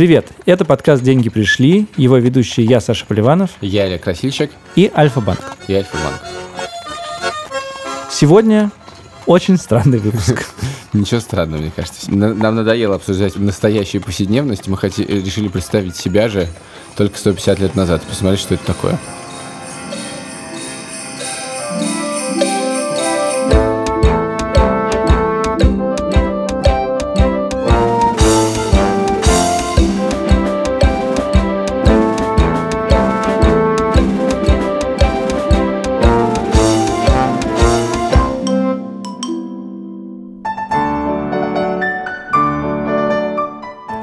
Привет, это подкаст «Деньги пришли», его ведущие я, Саша Поливанов. Я Олег Красильщик. И Альфа-Банк. И Альфа-Банк. Сегодня очень странный выпуск. Ничего странного, мне кажется. Нам надоело обсуждать настоящую повседневность. Мы решили представить себя же только 150 лет назад. Посмотреть, что это такое.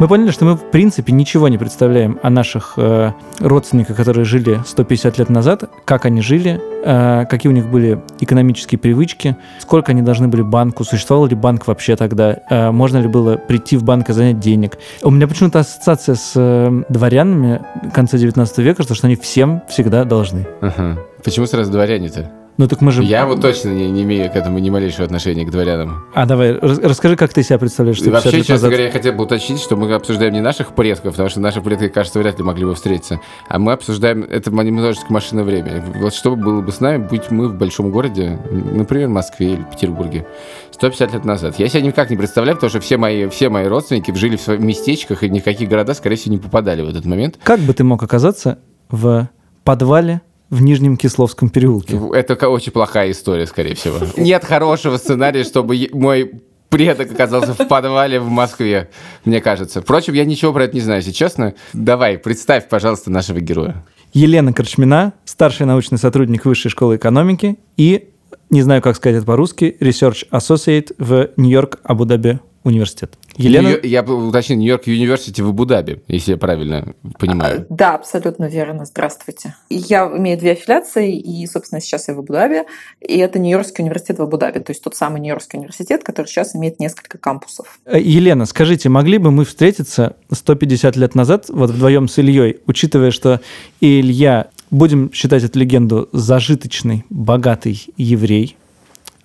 Поняли, что мы, в принципе, ничего не представляем о наших э, родственниках, которые жили 150 лет назад, как они жили, э, какие у них были экономические привычки, сколько они должны были банку, существовал ли банк вообще тогда, э, можно ли было прийти в банк и занять денег. У меня почему-то ассоциация с э, дворянами конца 19 века, что, что они всем всегда должны. Ага. Почему сразу дворяне-то? Ну так мы же... Я вот точно не, не имею к этому ни малейшего отношения к дворянам. А давай, расскажи, как ты себя представляешь. И вообще, честно назад... говоря, я хотел бы уточнить, что мы обсуждаем не наших предков, потому что наши предки, кажется, вряд ли могли бы встретиться, а мы обсуждаем, это немножечко машина времени. Вот что было бы с нами, будь мы в большом городе, например, Москве или Петербурге, 150 лет назад. Я себя никак не представляю, потому что все мои, все мои родственники жили в своих местечках и никаких города, скорее всего, не попадали в этот момент. Как бы ты мог оказаться в подвале в Нижнем Кисловском переулке. Это очень плохая история, скорее всего. Нет хорошего сценария, чтобы мой предок оказался в подвале в Москве, мне кажется. Впрочем, я ничего про это не знаю, если честно. Давай, представь, пожалуйста, нашего героя. Елена Корчмина, старший научный сотрудник Высшей школы экономики и, не знаю, как сказать это по-русски, Research Associate в Нью-Йорк Абу-Даби университет. Елена? Нью- я уточню, Нью-Йорк Юниверсити в Абу-Даби, если я правильно понимаю. А, да, абсолютно верно. Здравствуйте. Я имею две аффилиации, и, собственно, сейчас я в Абу-Даби, и это Нью-Йоркский университет в Абу-Даби, то есть тот самый Нью-Йоркский университет, который сейчас имеет несколько кампусов. Э, Елена, скажите, могли бы мы встретиться 150 лет назад, вот вдвоем с Ильей, учитывая, что и Илья, будем считать эту легенду, зажиточный, богатый еврей,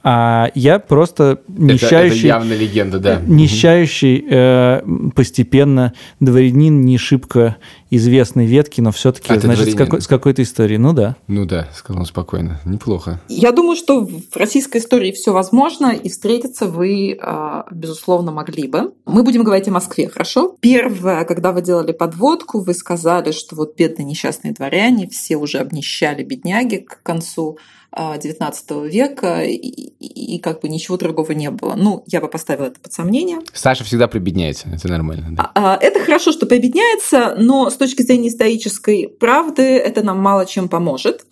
а я просто нищающий... Это, это явно легенда, да. Нищающий э, постепенно дворянин не шибко известной ветки, но все-таки, а значит, с, какой, с какой-то историей. Ну да. Ну да, сказал спокойно. Неплохо. Я думаю, что в российской истории все возможно, и встретиться вы, а, безусловно, могли бы. Мы будем говорить о Москве, хорошо? Первое, когда вы делали подводку, вы сказали, что вот бедные несчастные дворяне, все уже обнищали бедняги к концу XIX века, и, и, и как бы ничего другого не было. Ну, я бы поставила это под сомнение. Саша всегда прибедняется, это нормально. Да. А, а, это хорошо, что прибедняется, но с точки зрения исторической правды это нам мало чем поможет.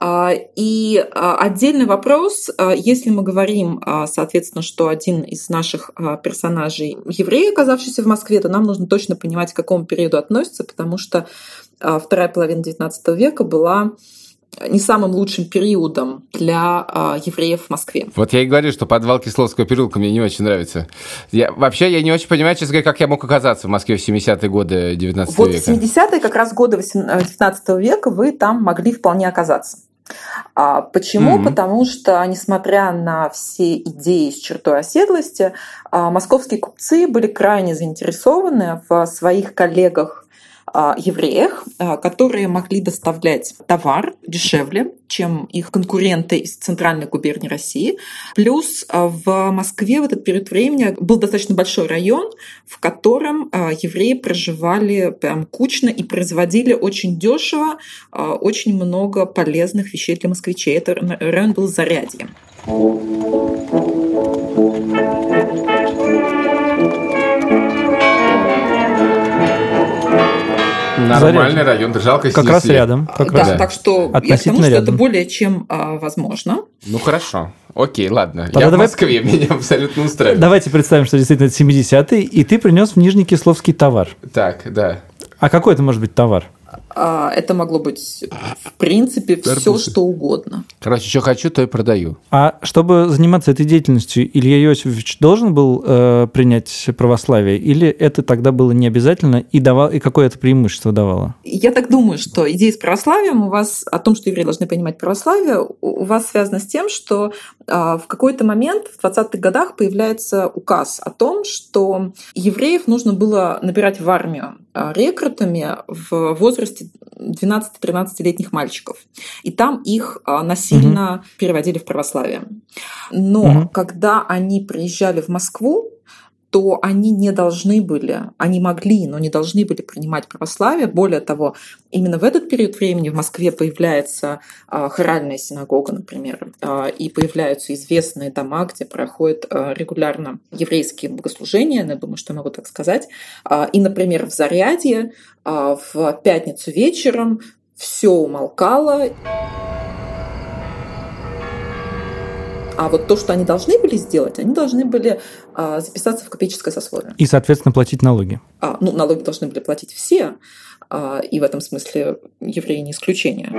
А, и отдельный вопрос, если мы говорим, соответственно, что один из наших персонажей еврей, оказавшийся в Москве, то нам нужно точно понимать, к какому периоду относится, потому что вторая половина XIX века была не самым лучшим периодом для э, евреев в Москве. Вот я и говорю, что подвал Кисловского переулка мне не очень нравится. Я, вообще, я не очень понимаю, честно говоря, как я мог оказаться в Москве в 70-е годы 19 вот века. Вот 70-е, как раз годы 19 века, вы там могли вполне оказаться. А, почему? Mm-hmm. Потому что, несмотря на все идеи с чертой оседлости, а, московские купцы были крайне заинтересованы в своих коллегах евреях, а, которые могли доставлять товар дешевле, чем их конкуренты из центральной губернии России. Плюс а, в Москве в этот период времени был достаточно большой район, в котором евреи проживали прям кучно и производили очень дешево очень много полезных вещей для москвичей. Это район был Зарядье. Нормальный район, жалко Как раз рядом. Как да, раз. так что я к тому, что это более чем а, возможно. Ну хорошо. Окей, ладно. Тогда я давай... в Москве, меня абсолютно устраивает. Давайте представим, что действительно это 70-й, и ты принес в Нижний Кисловский товар. Так, да. А какой это может быть товар? А, это могло быть, в принципе, все, что угодно. Короче, что хочу, то и продаю. А чтобы заниматься этой деятельностью, Илья Иосифович должен был э, принять православие? Или это тогда было не обязательно? И, давал, и какое это преимущество давало? Я так думаю, что идея с православием у вас, о том, что евреи должны понимать православие, у вас связана с тем, что э, в какой-то момент в 20-х годах появляется указ о том, что евреев нужно было набирать в армию. Рекрутами в возрасте 12-13-летних мальчиков. И там их насильно угу. переводили в православие. Но угу. когда они приезжали в Москву, то они не должны были, они могли, но не должны были принимать православие. Более того, именно в этот период времени в Москве появляется а, хоральная синагога, например, а, и появляются известные дома, где проходят а, регулярно еврейские богослужения, я думаю, что я могу так сказать. И, например, в Зарядье в пятницу вечером все умолкало. А вот то, что они должны были сделать, они должны были а, записаться в копееческое сословие. И, соответственно, платить налоги. А, ну, налоги должны были платить все, а, и в этом смысле евреи не исключение.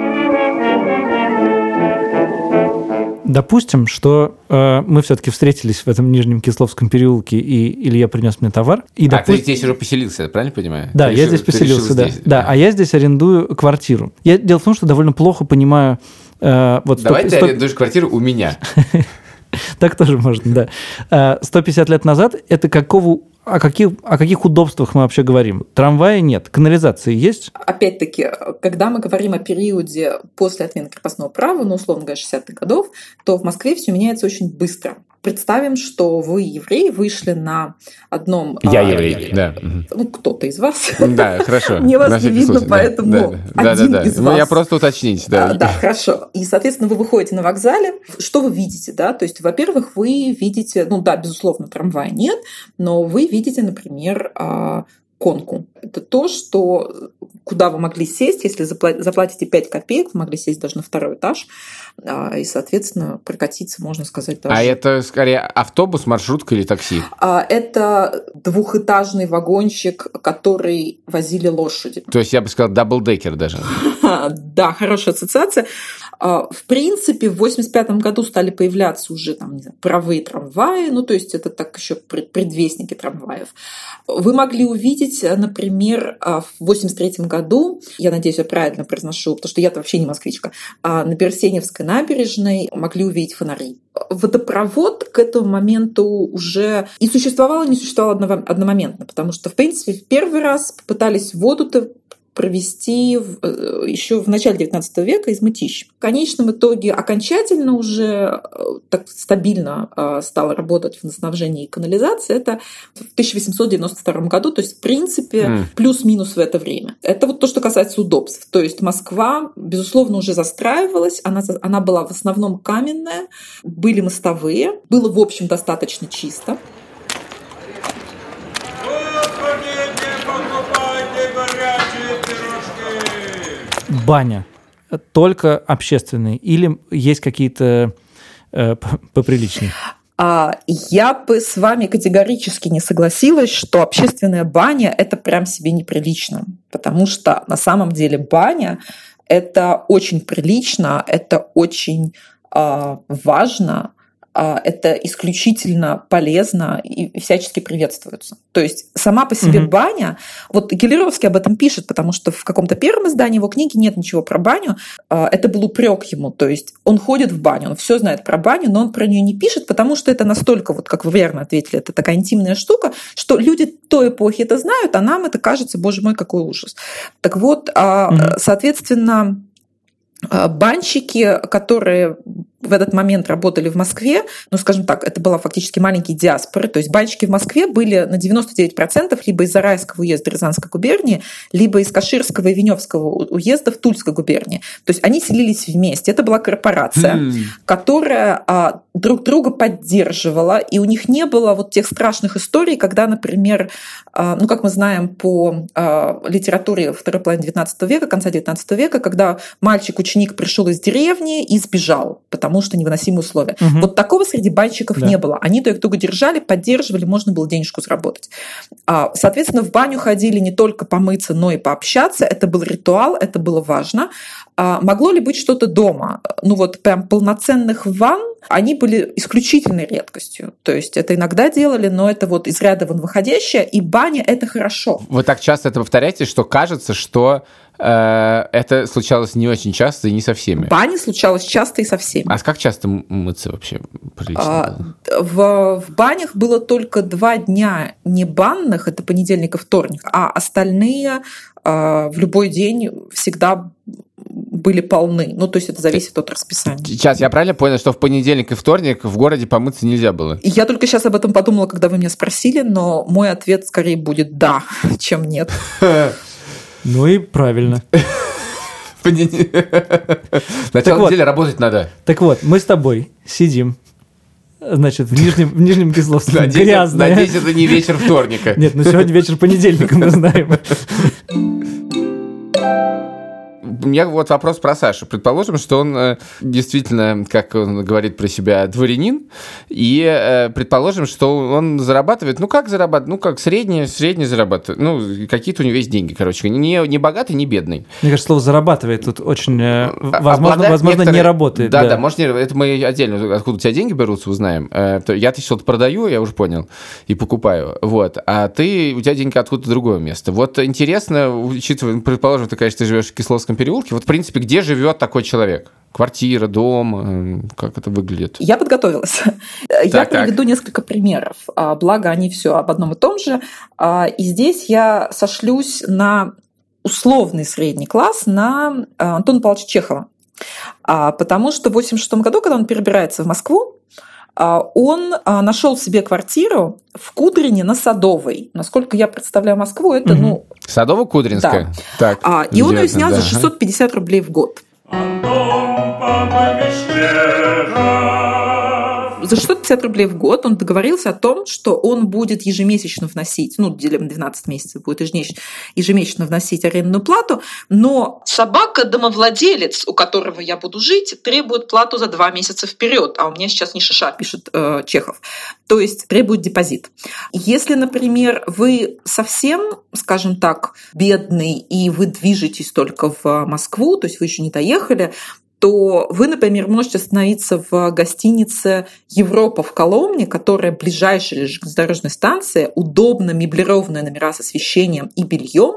Допустим, что э, мы все-таки встретились в этом Нижнем Кисловском переулке, и Илья принес мне товар. И, а допу... ты здесь уже поселился, правильно понимаю? Да, ты я решил, здесь поселился, да. Здесь, да. Да, а я здесь арендую квартиру. Я, дело в том, что довольно плохо понимаю Э, вот Давай 100, ты 100... арендуешь квартиру у меня. Так тоже можно, да. 150 э, лет назад это какого о каких, о каких удобствах мы вообще говорим? Трамвая нет, канализации есть? Опять-таки, когда мы говорим о периоде после отмены крепостного права, ну, условно говоря, 60-х годов, то в Москве все меняется очень быстро. Представим, что вы, еврей, вышли на одном... Я а, еврей, да. Ну, кто-то из вас. Да, хорошо. Мне вас не видно, поэтому да, один да, да, из ну, вас. Я просто уточнить, да. А, да, хорошо. И, соответственно, вы выходите на вокзале. Что вы видите, да? То есть, во-первых, вы видите, ну да, безусловно, трамвая нет, но вы видите, например, а, конку. Это то, что куда вы могли сесть, если заплатите 5 копеек, вы могли сесть даже на второй этаж, а, и, соответственно, прокатиться, можно сказать, даже. А это скорее автобус, маршрутка или такси? А, это двухэтажный вагончик, который возили лошади. То есть я бы сказал double-decker даже. Да, хорошая ассоциация. А, в принципе, в 85 году стали появляться уже там, знаю, паровые трамваи, ну, то есть это так еще предвестники трамваев. Вы могли увидеть, например, в 83 году, я надеюсь, я правильно произношу, потому что я-то вообще не москвичка, на Берсеневской набережной могли увидеть фонари. Водопровод к этому моменту уже и существовал, и не существовал одномоментно, потому что, в принципе, в первый раз попытались воду-то провести э, еще в начале XIX века из мытищ. В конечном итоге окончательно уже э, так стабильно э, стала работать в снабжении и канализации. Это в 1892 году, то есть в принципе mm. плюс-минус в это время. Это вот то, что касается удобств. То есть Москва, безусловно, уже застраивалась, она, она была в основном каменная, были мостовые, было в общем достаточно чисто. Баня только общественные или есть какие-то э, поприличнее? А, я бы с вами категорически не согласилась, что общественная баня это прям себе неприлично, потому что на самом деле баня это очень прилично, это очень э, важно, это исключительно полезно и всячески приветствуется. То есть сама по себе mm-hmm. баня, вот Гелеровский об этом пишет, потому что в каком-то первом издании его книги нет ничего про баню. А, это был упрек ему, то есть он ходит в баню, он все знает про баню, но он про нее не пишет, потому что это настолько, вот как вы верно ответили, это такая интимная штука, что люди той эпохи это знают, а нам это кажется, боже мой, какой ужас. Так вот, mm-hmm. соответственно, банщики, которые в этот момент работали в Москве, ну, скажем так, это была фактически маленькие диаспоры, то есть банщики в Москве были на 99% либо из Зарайского уезда Рязанской губернии, либо из Каширского и Веневского уезда в Тульской губернии. То есть они селились вместе. Это была корпорация, mm. которая а, друг друга поддерживала, и у них не было вот тех страшных историй, когда, например, а, ну, как мы знаем по а, литературе второй половины XIX века, конца XIX века, когда мальчик-ученик пришел из деревни и сбежал, потому потому что невыносимые условия. Угу. Вот такого среди банщиков да. не было. Они друг друга держали, поддерживали, можно было денежку заработать. А, соответственно, в баню ходили не только помыться, но и пообщаться. Это был ритуал, это было важно. А могло ли быть что-то дома? Ну вот прям полноценных ванн, они были исключительной редкостью. То есть это иногда делали, но это вот из ряда вон выходящее, и баня — это хорошо. Вы так часто это повторяете, что кажется, что э, это случалось не очень часто и не со всеми. В бане случалось часто и со всеми. А как часто мыться вообще прилично а, в, в банях было только два дня не банных, это понедельник и вторник, а остальные а, в любой день всегда были полны. Ну, то есть это зависит от расписания. Сейчас я правильно понял, что в понедельник и вторник в городе помыться нельзя было? Я только сейчас об этом подумала, когда вы меня спросили, но мой ответ скорее будет «да», чем «нет». Ну и правильно. Начало недели работать надо. Так вот, мы с тобой сидим значит, в Нижнем, в Нижнем Кисловске. Надеюсь, грязная. Надеюсь, это не вечер вторника. Нет, ну сегодня вечер понедельника, мы знаем. У меня вот вопрос про Сашу. Предположим, что он э, действительно, как он говорит про себя, дворянин, и э, предположим, что он зарабатывает, ну как зарабатывает, ну как средний, средний зарабатывает, ну какие-то у него есть деньги, короче, не, не богатый, не бедный. Мне кажется, слово зарабатывает тут очень, э, а, возможно, возможно некоторые... не работает. Да, да, да, может, не, это мы отдельно, откуда у тебя деньги берутся, узнаем. Я-то что-то продаю, я уже понял, и покупаю, вот, а ты, у тебя деньги откуда-то другое место. Вот интересно, учитывая, предположим, ты, конечно, ты живешь в Кисловском переулке. Вот, в принципе, где живет такой человек? Квартира, дом, э, как это выглядит? Я подготовилась. Так, я приведу так. несколько примеров. А, благо, они все об одном и том же. А, и здесь я сошлюсь на условный средний класс на э, Антона Павловича Чехова. А, потому что в 1986 году, когда он перебирается в Москву, он нашел себе квартиру в Кудрине на Садовой. Насколько я представляю Москву, это, угу. ну... Садово-Кудринская? Да. Так, а, и он ее снял да. за 650 рублей в год. За 650 рублей в год он договорился о том, что он будет ежемесячно вносить, ну, делим 12 месяцев, будет ежемесячно вносить арендную плату, но собака-домовладелец, у которого я буду жить, требует плату за два месяца вперед, а у меня сейчас не шиша, пишет э, Чехов. То есть требует депозит. Если, например, вы совсем, скажем так, бедный, и вы движетесь только в Москву, то есть вы еще не доехали, то вы, например, можете остановиться в гостинице «Европа» в Коломне, которая ближайшая железнодорожная станция, удобно меблированные номера с освещением и бельем,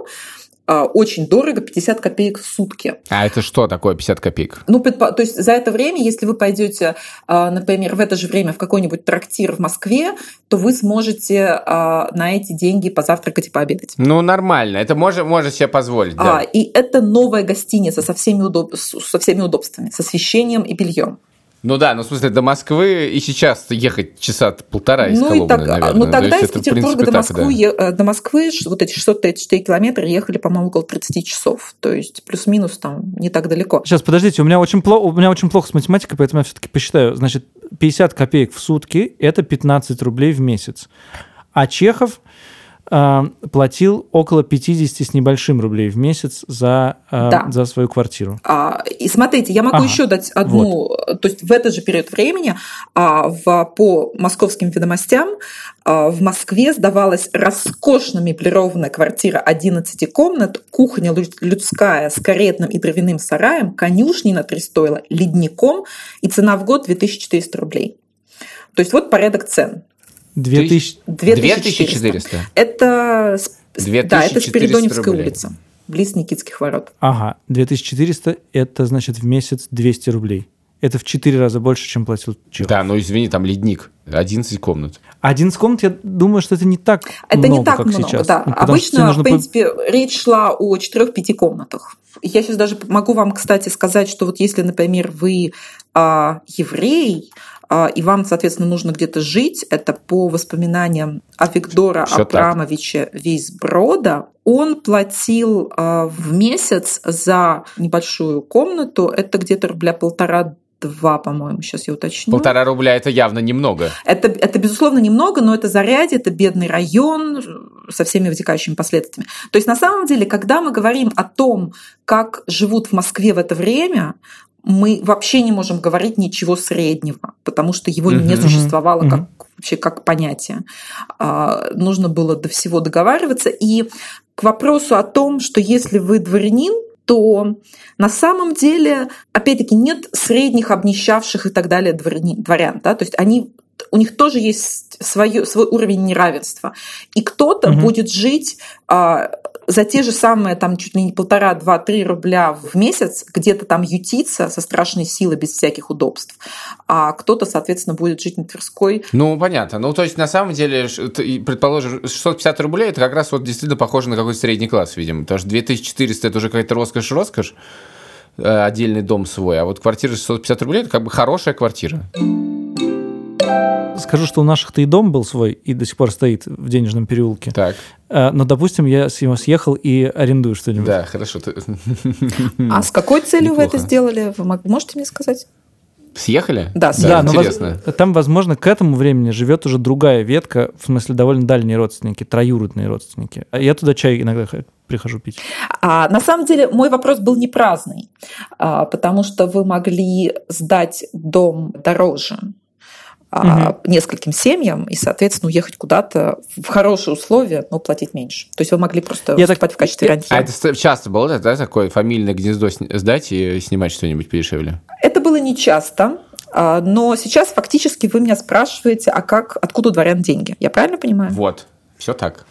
очень дорого, 50 копеек в сутки. А это что такое 50 копеек? Ну, то есть за это время, если вы пойдете, а, например, в это же время в какой-нибудь трактир в Москве, то вы сможете а, на эти деньги позавтракать и пообедать. Ну, нормально. Это можно, можно себе позволить, да. И это новая гостиница со всеми, удоб... со всеми удобствами, с освещением и бельем. Ну да, ну в смысле до Москвы и сейчас ехать часа полтора из ну, Коломны, и так, наверное. Ну тогда из Петербурга до Москвы, так, да. Э, до Москвы вот эти 634 километра ехали, по-моему, около 30 часов. То есть плюс-минус там не так далеко. Сейчас, подождите, у меня очень, плохо, у меня очень плохо с математикой, поэтому я все-таки посчитаю. Значит, 50 копеек в сутки – это 15 рублей в месяц. А Чехов платил около 50 с небольшим рублей в месяц за, э, да. за свою квартиру. А, и смотрите, я могу ага. еще дать одну, вот. то есть в этот же период времени а, в, по московским ведомостям а, в Москве сдавалась роскошно меблированная квартира 11 комнат, кухня людская с каретным и дровяным сараем, конюшни на три стоила, ледником, и цена в год 2400 рублей. То есть вот порядок цен. 2000... 2400? Это, 2400 да, это Спиридоневская рублей. улица, близ Никитских ворот. Ага, 2400 – это, значит, в месяц 200 рублей. Это в 4 раза больше, чем платил Чехов. Да, но извини, там ледник, 11 комнат. 11 комнат, я думаю, что это не так это много, не так как много, сейчас. да. Обычно, в принципе, речь шла о 4-5 комнатах. Я сейчас даже могу вам, кстати, сказать, что вот если, например, вы а, еврей, и вам, соответственно, нужно где-то жить. Это по воспоминаниям Авигдора Все Абрамовича так. Вейсброда. Он платил а, в месяц за небольшую комнату, это где-то рубля полтора два, по-моему, сейчас я уточню. Полтора рубля это явно немного. Это, это безусловно немного, но это заряде, это бедный район со всеми вытекающими последствиями. То есть на самом деле, когда мы говорим о том, как живут в Москве в это время, мы вообще не можем говорить ничего среднего, потому что его uh-huh. не существовало uh-huh. как вообще как понятие. А, нужно было до всего договариваться. И к вопросу о том, что если вы дворянин, то на самом деле, опять-таки, нет средних, обнищавших и так далее дворян. дворян да? То есть они у них тоже есть свой, свой уровень неравенства. И кто-то угу. будет жить а, за те же самые там чуть ли не полтора, два, три рубля в месяц где-то там ютиться со страшной силой без всяких удобств, а кто-то, соответственно, будет жить на Тверской. Ну, понятно. Ну, то есть, на самом деле, предположим, 650 рублей, это как раз вот действительно похоже на какой-то средний класс, видимо. Потому что 2400 это уже какая-то роскошь-роскошь, э, отдельный дом свой, а вот квартира 650 рублей это как бы хорошая квартира. Скажу, что у наших-то и дом был свой, и до сих пор стоит в денежном переулке. Так. Э, но, допустим, я с него съехал и арендую что-нибудь. Да, хорошо. А с какой целью вы это сделали? Вы можете мне сказать? Съехали? Да, съехали. Да, интересно. Но, там, возможно, к этому времени живет уже другая ветка, в смысле, довольно дальние родственники, троюродные родственники. А я туда чай иногда прихожу пить. А, на самом деле, мой вопрос был не праздный, а, потому что вы могли сдать дом дороже угу. нескольким семьям и, соответственно, уехать куда-то в хорошие условия, но платить меньше. То есть вы могли просто Я выступать так... в качестве рантье. А это часто было, да, такое фамильное гнездо сдать и снимать что-нибудь подешевле? Это было не часто. А, но сейчас фактически вы меня спрашиваете, а как, откуда у дворян деньги? Я правильно понимаю? Вот, все так.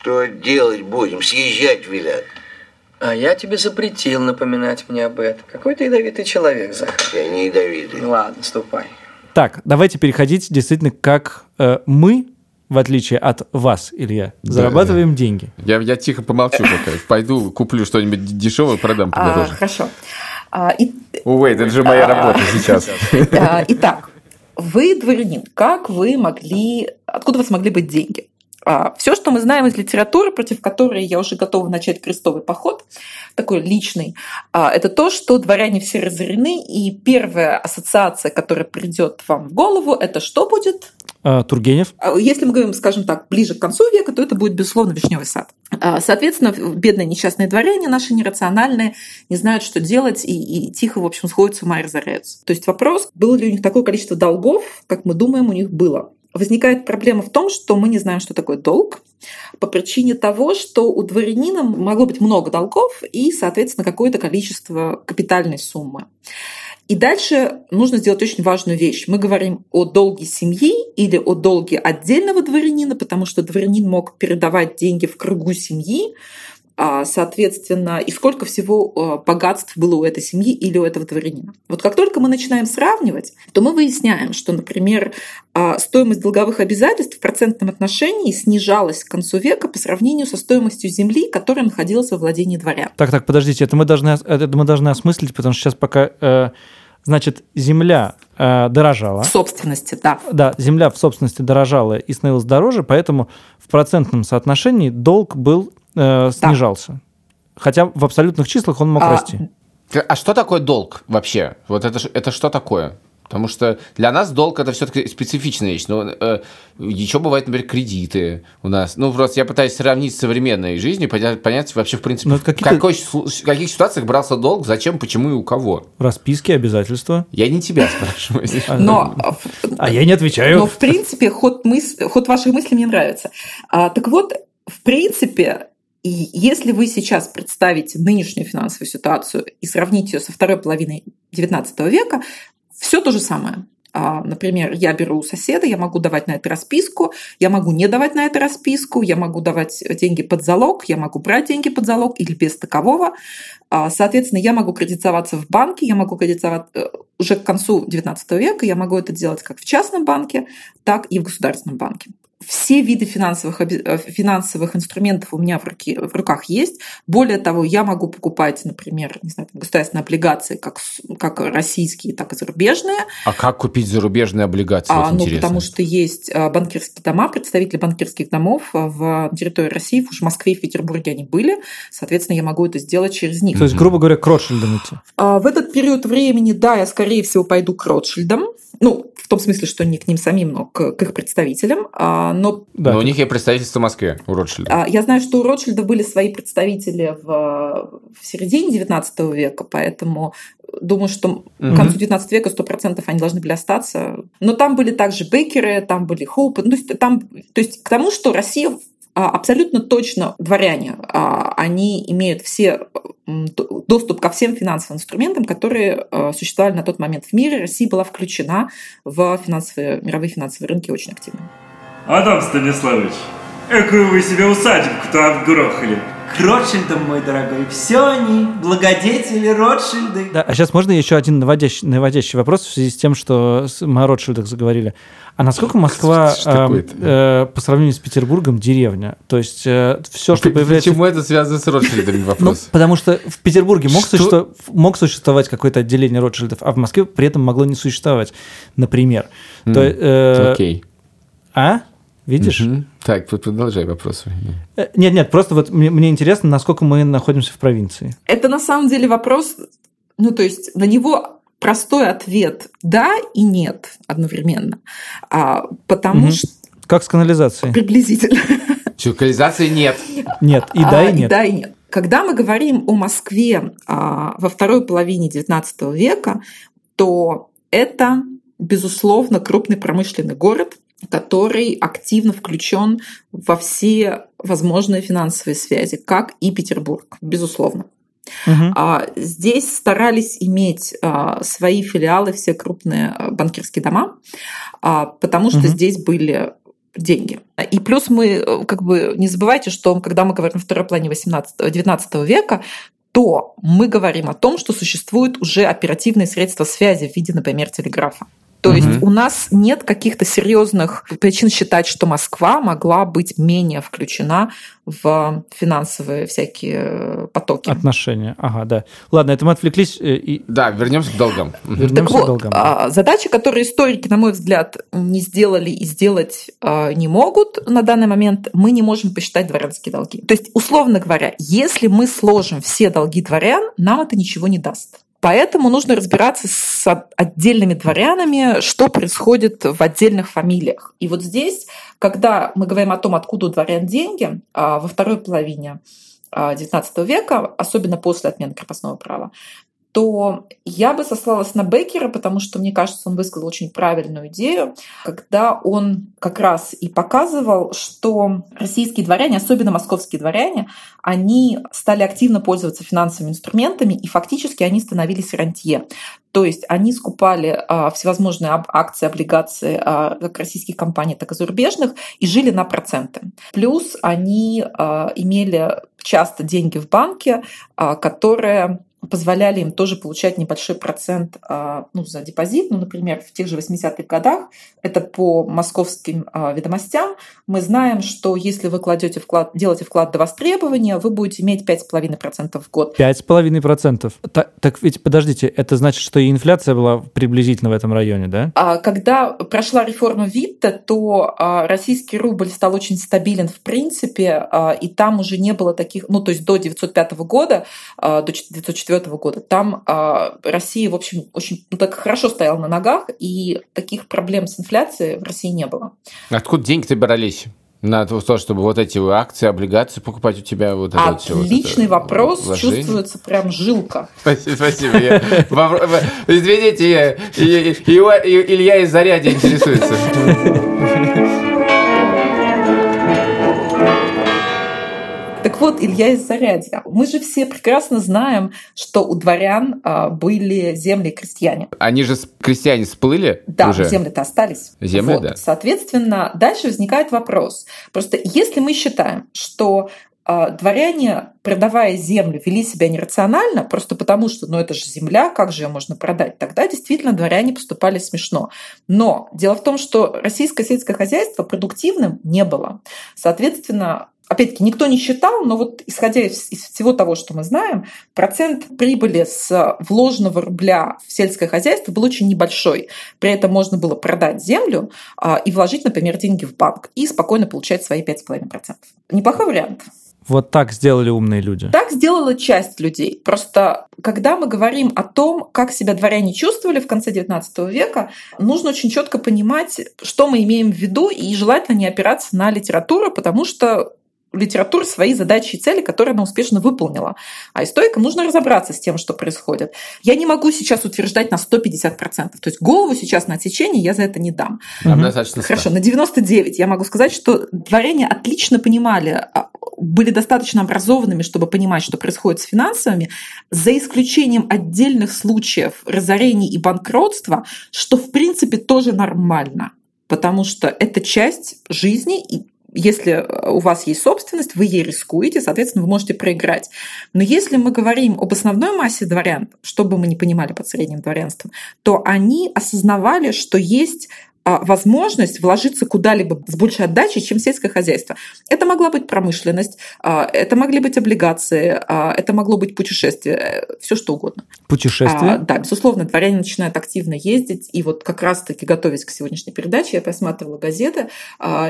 Что делать будем? Съезжать велят. А я тебе запретил напоминать мне об этом. Какой ты ядовитый человек, Захар. Я не ядовитый. Ну ладно, ступай. Так, давайте переходить действительно, как э, мы, в отличие от вас, Илья, да, зарабатываем да. деньги. Я, я тихо помолчу пока. Пойду куплю что-нибудь дешевое, продам подороже. А, хорошо. А, и... Увы, это же моя работа сейчас. А, итак, вы дворянин. Как вы могли... Откуда у вас могли быть деньги? А, Все, что мы знаем из литературы, против которой я уже готова начать крестовый поход, такой личный, а, это то, что дворяне все разорены, и первая ассоциация, которая придет вам в голову, это что будет? А, Тургенев. Если мы говорим, скажем так, ближе к концу века, то это будет, безусловно, вишневый сад. Соответственно, бедные несчастные дворяне, наши нерациональные, не знают, что делать, и, и тихо, в общем, сходят с ума и разоряются. То есть вопрос, было ли у них такое количество долгов, как мы думаем, у них было возникает проблема в том, что мы не знаем, что такое долг, по причине того, что у дворянина могло быть много долгов и, соответственно, какое-то количество капитальной суммы. И дальше нужно сделать очень важную вещь. Мы говорим о долге семьи или о долге отдельного дворянина, потому что дворянин мог передавать деньги в кругу семьи, соответственно, и сколько всего а, богатств было у этой семьи или у этого дворянина. Вот как только мы начинаем сравнивать, то мы выясняем, что, например, а, стоимость долговых обязательств в процентном отношении снижалась к концу века по сравнению со стоимостью земли, которая находилась во владении дворян. Так, так, подождите, это мы должны, это мы должны осмыслить, потому что сейчас пока э, Значит, земля э, дорожала. В собственности, да. Да, земля в собственности дорожала и становилась дороже, поэтому в процентном соотношении долг был э, снижался. Да. Хотя в абсолютных числах он мог а, расти. А что такое долг вообще? Вот это, это что такое? Потому что для нас долг это все-таки специфичная вещь. Но э, еще бывают, например, кредиты у нас. Ну, просто я пытаюсь сравнить с современной жизнью, понять, понять вообще, в принципе, в какой, в каких ситуациях брался долг, зачем, почему и у кого. Расписки, обязательства. Я не тебя спрашиваю. Но, а я не отвечаю. Но, в принципе, ход, мыс... ход ваших мыслей мне нравится. А, так вот, в принципе, и если вы сейчас представите нынешнюю финансовую ситуацию и сравните ее со второй половиной XIX века, все то же самое. А, например, я беру у соседа, я могу давать на это расписку, я могу не давать на это расписку, я могу давать деньги под залог, я могу брать деньги под залог или без такового. А, соответственно, я могу кредитоваться в банке, я могу кредитоваться э, уже к концу XIX века, я могу это делать как в частном банке, так и в государственном банке все виды финансовых, э, финансовых инструментов у меня в, руке, в руках есть. Более того, я могу покупать, например, не знаю, государственные облигации, как, как российские, так и зарубежные. А как купить зарубежные облигации? А, вот ну, потому что есть э, банкирские дома, представители банкирских домов э, в территории России, уж в Москве и в Петербурге они были. Соответственно, я могу это сделать через них. То есть, грубо говоря, к Ротшильдам идти? А, в этот период времени, да, я, скорее всего, пойду к Ротшильдам. Ну, в том смысле, что не к ним самим, но к, к их представителям. А, но, да, но у них есть представительство в Москве, у Ротшильда. А, я знаю, что у Ротшильда были свои представители в, в середине XIX века, поэтому думаю, что к концу XIX века 100% они должны были остаться. Но там были также Бекеры, там были Хоупы. Ну, там, то есть к тому, что Россия а, абсолютно точно дворяне, а, они имеют все доступ ко всем финансовым инструментам, которые а, существовали на тот момент в мире. Россия была включена в финансовые, мировые финансовые рынки очень активно. Адам Станиславович, экую вы себе усадебку-то отгрохали. к Ротшильдам, мой дорогой. Все они благодетели Ротшильды. Да, а сейчас можно еще один наводящий, наводящий вопрос в связи с тем, что мы о Ротшильдах заговорили. А насколько Москва э, э, по сравнению с Петербургом деревня? То есть э, все, что появляется... Почему это связано с Ротшильдами вопрос? Ну, потому что в Петербурге мог, существовать, мог существовать какое-то отделение Ротшильдов, а в Москве при этом могло не существовать, например. Mm, То, э, окей. А? Видишь? Угу. Так, продолжай вопрос. Э, нет, нет, просто вот мне, мне интересно, насколько мы находимся в провинции. Это на самом деле вопрос, ну то есть на него простой ответ «да» и «нет» одновременно. А, потому угу. что... Как с канализацией? Приблизительно. Что, канализации нет? Нет, и да, а, и нет. И да, и нет. Когда мы говорим о Москве а, во второй половине XIX века, то это, безусловно, крупный промышленный город, который активно включен во все возможные финансовые связи, как и Петербург, безусловно. Угу. Здесь старались иметь а, свои филиалы все крупные а, банкирские дома, потому что угу. здесь были деньги. И плюс мы, э, как бы, не забывайте, что когда мы говорим о второй плане 18-19 века, то мы говорим о том, что существуют уже оперативные средства связи в виде, например, телеграфа. То угу. есть у нас нет каких-то серьезных причин считать, что Москва могла быть менее включена в финансовые всякие потоки. Отношения, ага, да. Ладно, это мы отвлеклись. Э, и... Да, вернемся к долгам. Вернемся так вот, к долгам. Да. Задачи, которые историки, на мой взгляд, не сделали и сделать а, не могут на данный момент, мы не можем посчитать дворянские долги. То есть, условно говоря, если мы сложим все долги дворян, нам это ничего не даст. Поэтому нужно разбираться с отдельными дворянами, что происходит в отдельных фамилиях. И вот здесь, когда мы говорим о том, откуда у дворян деньги, а, во второй половине XIX а, века, особенно после отмены крепостного права, то я бы сослалась на Беккера, потому что, мне кажется, он высказал очень правильную идею, когда он как раз и показывал, что российские дворяне, особенно московские дворяне, они стали активно пользоваться финансовыми инструментами, и фактически они становились рантье. То есть они скупали а, всевозможные акции, облигации а, как российских компаний, так и зарубежных, и жили на проценты. Плюс они а, имели часто деньги в банке, а, которые позволяли им тоже получать небольшой процент а, ну, за депозит. Ну, например, в тех же 80-х годах, это по московским а, ведомостям, мы знаем, что если вы кладете вклад, делаете вклад до востребования, вы будете иметь 5,5% в год. 5,5%? Так, так ведь, подождите, это значит, что и инфляция была приблизительно в этом районе, да? А, когда прошла реформа Витта, то российский рубль стал очень стабилен в принципе, и там уже не было таких, ну, то есть до 1905 года, до 1904 2004 года. Там э, Россия, в общем, очень ну, так хорошо стояла на ногах, и таких проблем с инфляцией в России не было. Откуда деньги-то брались? на то, чтобы вот эти акции, облигации покупать у тебя вот Отличный вот это вопрос, вложение. чувствуется прям жилка. Спасибо, спасибо. Извините, Илья из Зарядья интересуется. Так вот, Илья из Зарядья. Мы же все прекрасно знаем, что у дворян а, были земли крестьяне. Они же крестьяне сплыли Да, уже? земли-то остались. Земли, вот. да. Соответственно, дальше возникает вопрос. Просто если мы считаем, что а, дворяне, продавая землю, вели себя нерационально, просто потому что, ну это же земля, как же ее можно продать? Тогда действительно дворяне поступали смешно. Но дело в том, что российское сельское хозяйство продуктивным не было. Соответственно, опять-таки, никто не считал, но вот исходя из, из всего того, что мы знаем, процент прибыли с вложенного рубля в сельское хозяйство был очень небольшой. При этом можно было продать землю а, и вложить, например, деньги в банк и спокойно получать свои 5,5%. Неплохой вариант. Вот так сделали умные люди. Так сделала часть людей. Просто когда мы говорим о том, как себя дворяне чувствовали в конце XIX века, нужно очень четко понимать, что мы имеем в виду, и желательно не опираться на литературу, потому что литературы свои задачи и цели, которые она успешно выполнила. А историкам нужно разобраться с тем, что происходит. Я не могу сейчас утверждать на 150%. То есть голову сейчас на отсечение я за это не дам. Угу. Достаточно Хорошо, на 99 я могу сказать, что дворяне отлично понимали, а, были достаточно образованными, чтобы понимать, что происходит с финансовыми, за исключением отдельных случаев разорений и банкротства, что в принципе тоже нормально потому что это часть жизни, и если у вас есть собственность, вы ей рискуете, соответственно, вы можете проиграть. Но если мы говорим об основной массе дворян, что бы мы не понимали под средним дворянством, то они осознавали, что есть возможность вложиться куда-либо с большей отдачей, чем сельское хозяйство. Это могла быть промышленность, а, это могли быть облигации, а, это могло быть путешествие, э, все что угодно. Путешествие? Да, безусловно, дворяне начинают активно ездить, и вот как раз-таки готовясь к сегодняшней передаче, я просматривала газеты,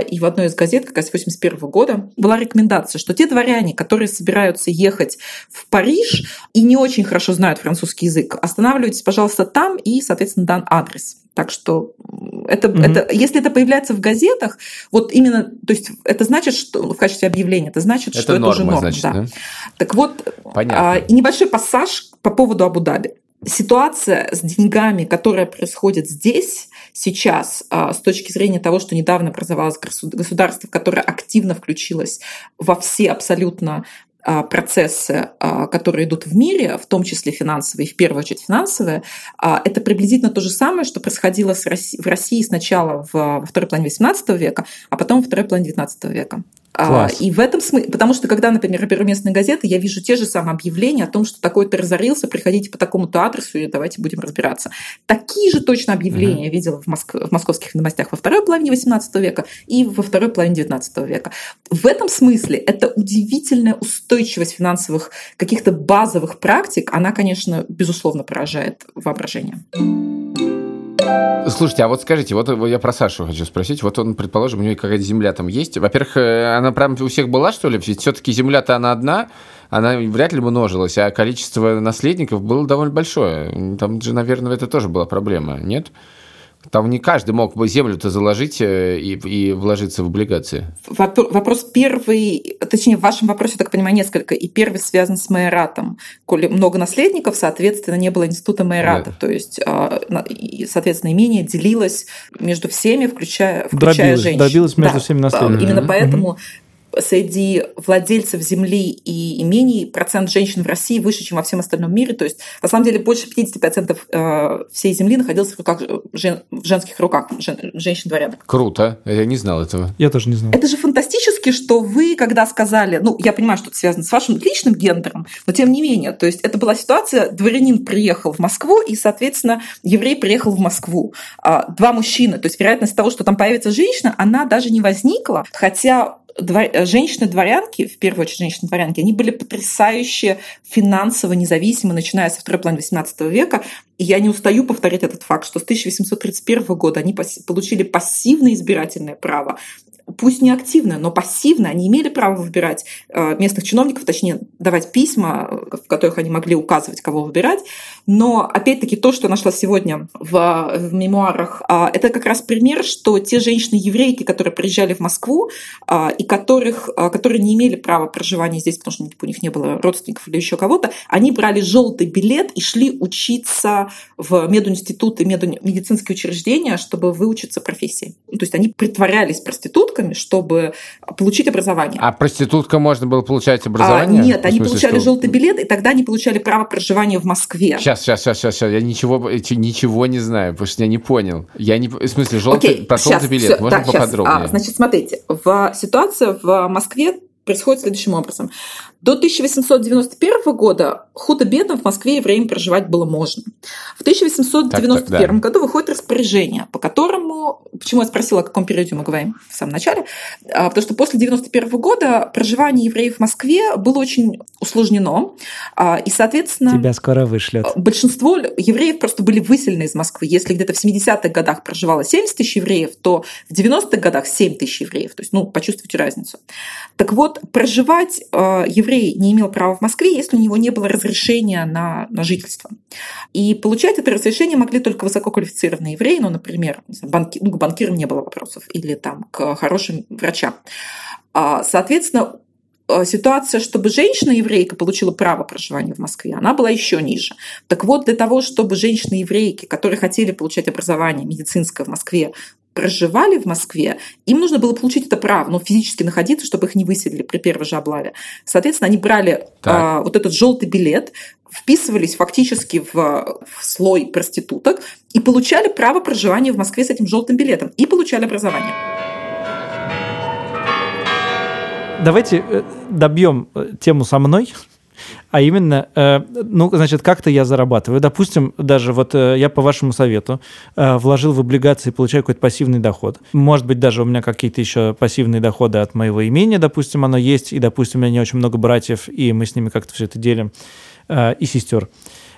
и в одной из газет, как раз 81 года, была рекомендация, что те дворяне, которые собираются ехать в Париж и не очень хорошо знают французский язык, останавливайтесь, пожалуйста, там и, соответственно, дан адрес. Так что это, mm-hmm. это, если это появляется в газетах, вот именно, то есть это значит, что в качестве объявления, это значит, это что норма, это уже норма. Значит, да. Да? Так вот, Понятно. А, и небольшой пассаж по поводу Абу-Даби. Ситуация с деньгами, которая происходит здесь, сейчас, а, с точки зрения того, что недавно образовалось государство, которое активно включилось во все абсолютно процессы, а, которые идут в мире, в том числе финансовые, в первую очередь финансовые, а, это приблизительно то же самое, что происходило в России сначала во второй половине XVIII века, а потом во второй половине XIX века. Класс. И в этом смысле, потому что когда, например, я беру местные газеты, я вижу те же самые объявления о том, что такой-то разорился, приходите по такому-то адресу и давайте будем разбираться. Такие же точно объявления я видела в, Моск... в московских новостях во второй половине XVIII века и во второй половине XIX века. В этом смысле это удивительная устойчивость финансовых каких-то базовых практик, она, конечно, безусловно поражает воображение. Слушайте, а вот скажите, вот я про Сашу хочу спросить. Вот он, предположим, у него какая-то земля там есть. Во-первых, э, она прям у всех была, что ли? Все-таки земля-то она одна, она вряд ли множилась, а количество наследников было довольно большое. Там же, наверное, это тоже была проблема, нет? Нет. Там не каждый мог бы землю-то заложить э, и, и вложиться в облигации. Вопрос первый, точнее, в вашем вопросе, так понимаю, несколько. И первый связан с майоратом. Коли много наследников, соответственно, не было института майората. Да. То есть, а, соответственно, имение делилось между всеми, включая, включая дробилось, женщин. Дробилось между да. всеми наследниками. Именно поэтому среди владельцев земли и имений процент женщин в России выше, чем во всем остальном мире. То есть, на самом деле, больше 50% э, всей земли находилось в, руках, в женских руках женщин-дворян. Круто. Я не знал этого. Я тоже не знал. Это же фантастически, что вы, когда сказали, ну, я понимаю, что это связано с вашим личным гендером, но тем не менее, то есть это была ситуация, дворянин приехал в Москву, и, соответственно, еврей приехал в Москву. А, два мужчины, то есть вероятность того, что там появится женщина, она даже не возникла, хотя Э, женщины-дворянки, в первую очередь женщины-дворянки, они были потрясающе финансово независимы, начиная со второй половины XVIII века. И я не устаю повторять этот факт, что с 1831 года они получили пассивное избирательное право пусть не активно, но пассивно, они имели право выбирать э, местных чиновников, точнее, давать письма, в которых они могли указывать, кого выбирать. Но, опять-таки, то, что нашла сегодня в, в мемуарах, а, это как раз пример, что те женщины-еврейки, которые приезжали в Москву и которых, которые не имели права проживания здесь, потому что у них не было родственников или еще кого-то, они брали желтый билет и шли учиться в мединституты, медицинские учреждения, чтобы выучиться профессии. То есть они притворялись проститутками, проститутками, чтобы получить образование. А проститутка можно было получать образование? А, нет, они получали что... желтый билет, и тогда они получали право проживания в Москве. Сейчас, сейчас, сейчас, сейчас, сейчас. я ничего, ничего не знаю, потому что я не понял. Я не, в смысле, желтый, Окей, про желтый билет, все, можно да, поподробнее? А, значит, смотрите, в ситуация в Москве происходит следующим образом. До 1891 года худо-бедно в Москве евреям проживать было можно. В 1891 так, так, да. году выходит распоряжение, по которому... Почему я спросила, о каком периоде мы говорим в самом начале? А, потому что после 1991 года проживание евреев в Москве было очень усложнено. А, и, соответственно... Тебя скоро вышлют. Большинство евреев просто были выселены из Москвы. Если где-то в 70-х годах проживало 70 тысяч евреев, то в 90-х годах 7 тысяч евреев. То есть, ну, почувствуйте разницу. Так вот, проживать э, еврей не имел права в Москве, если у него не было разрешения на, на жительство. И получать это разрешение могли только высококвалифицированные евреи, ну, например, банки, ну, к банкирам не было вопросов, или там к хорошим врачам. А, соответственно, э, ситуация, чтобы женщина-еврейка получила право проживания в Москве, она была еще ниже. Так вот, для того, чтобы женщины-еврейки, которые хотели получать образование медицинское в Москве, проживали в Москве, им нужно было получить это право, но физически находиться, чтобы их не выселили при первой же облаве. Соответственно, они брали а, вот этот желтый билет, вписывались фактически в, в слой проституток и получали право проживания в Москве с этим желтым билетом и получали образование. давайте э, добьем э, тему со мной. А именно, э, ну, значит, как-то я зарабатываю. Допустим, даже вот э, я по вашему совету э, вложил в облигации, получаю какой-то пассивный доход. Может быть, даже у меня какие-то еще пассивные доходы от моего имения, допустим, оно есть, и, допустим, у меня не очень много братьев, и мы с ними как-то все это делим, э, и сестер.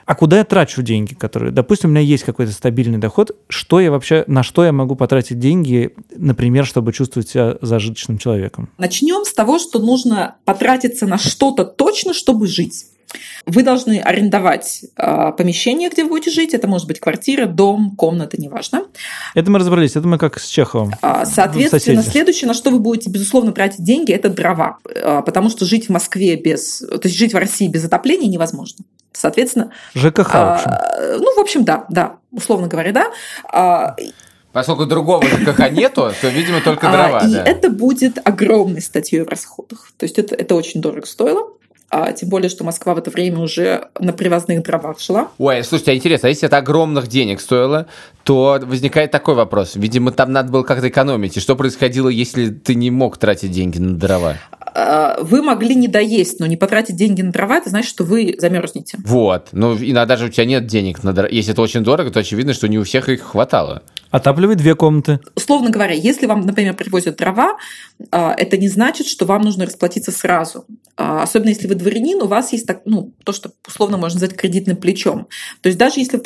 А куда я трачу деньги, которые, допустим, у меня есть какой-то стабильный доход, что я вообще, на что я могу потратить деньги, например, чтобы чувствовать себя зажиточным человеком? Начнем с того, что нужно потратиться на что-то точно, чтобы жить. Вы должны арендовать э, помещение, где вы будете жить. Это может быть квартира, дом, комната, неважно. Это мы разобрались. Это мы как с Чеховым. А, соответственно, следующее, на что вы будете, безусловно, тратить деньги, это дрова. А, потому что жить в Москве без... То есть жить в России без отопления невозможно. Соответственно... ЖКХ, в общем. А, ну, в общем, да, да. Условно говоря, да. А, Поскольку другого ЖКХ нету, то, видимо, только дрова. А, и да. это будет огромной статьей в расходах. То есть это, это очень дорого стоило. А, тем более, что Москва в это время уже на привозных дровах шла. Ой, слушайте, а интересно, а если это огромных денег стоило, то возникает такой вопрос. Видимо, там надо было как-то экономить. И что происходило, если ты не мог тратить деньги на дрова? А, вы могли не доесть, но не потратить деньги на дрова, это значит, что вы замерзнете. Вот. Ну, иногда даже у тебя нет денег на дрова. Если это очень дорого, то очевидно, что не у всех их хватало. Отапливать две комнаты. Условно говоря, если вам, например, привозят дрова, а, это не значит, что вам нужно расплатиться сразу. А, особенно если вы дворянин, у вас есть так, ну, то, что условно можно назвать кредитным плечом. То есть даже если,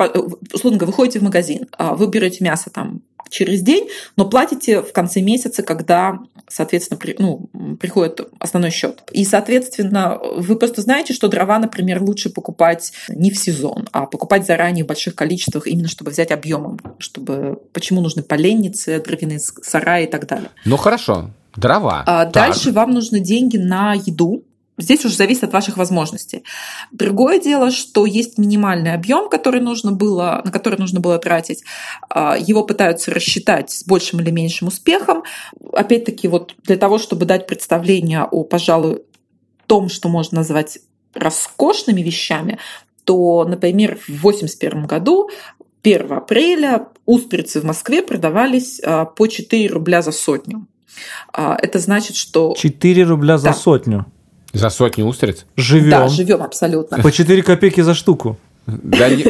условно говоря, вы ходите в магазин, вы берете мясо там через день, но платите в конце месяца, когда, соответственно, при, ну, приходит основной счет. И, соответственно, вы просто знаете, что дрова, например, лучше покупать не в сезон, а покупать заранее в больших количествах, именно чтобы взять объемом, чтобы почему нужны поленницы, дровяные сараи и так далее. Ну хорошо, дрова. А дальше вам нужны деньги на еду. Здесь уже зависит от ваших возможностей. Другое дело, что есть минимальный объем, который нужно было, на который нужно было тратить. А, его пытаются рассчитать с большим или меньшим успехом. Опять-таки, вот для того, чтобы дать представление о, пожалуй, том, что можно назвать роскошными вещами, то, например, в 1981 году 1 апреля устрицы в Москве продавались а, по 4 рубля за сотню. А, это значит, что... 4 рубля за да. сотню. За сотню устриц? Живем. Да, живем абсолютно. По 4 копейки за штуку. Да, не...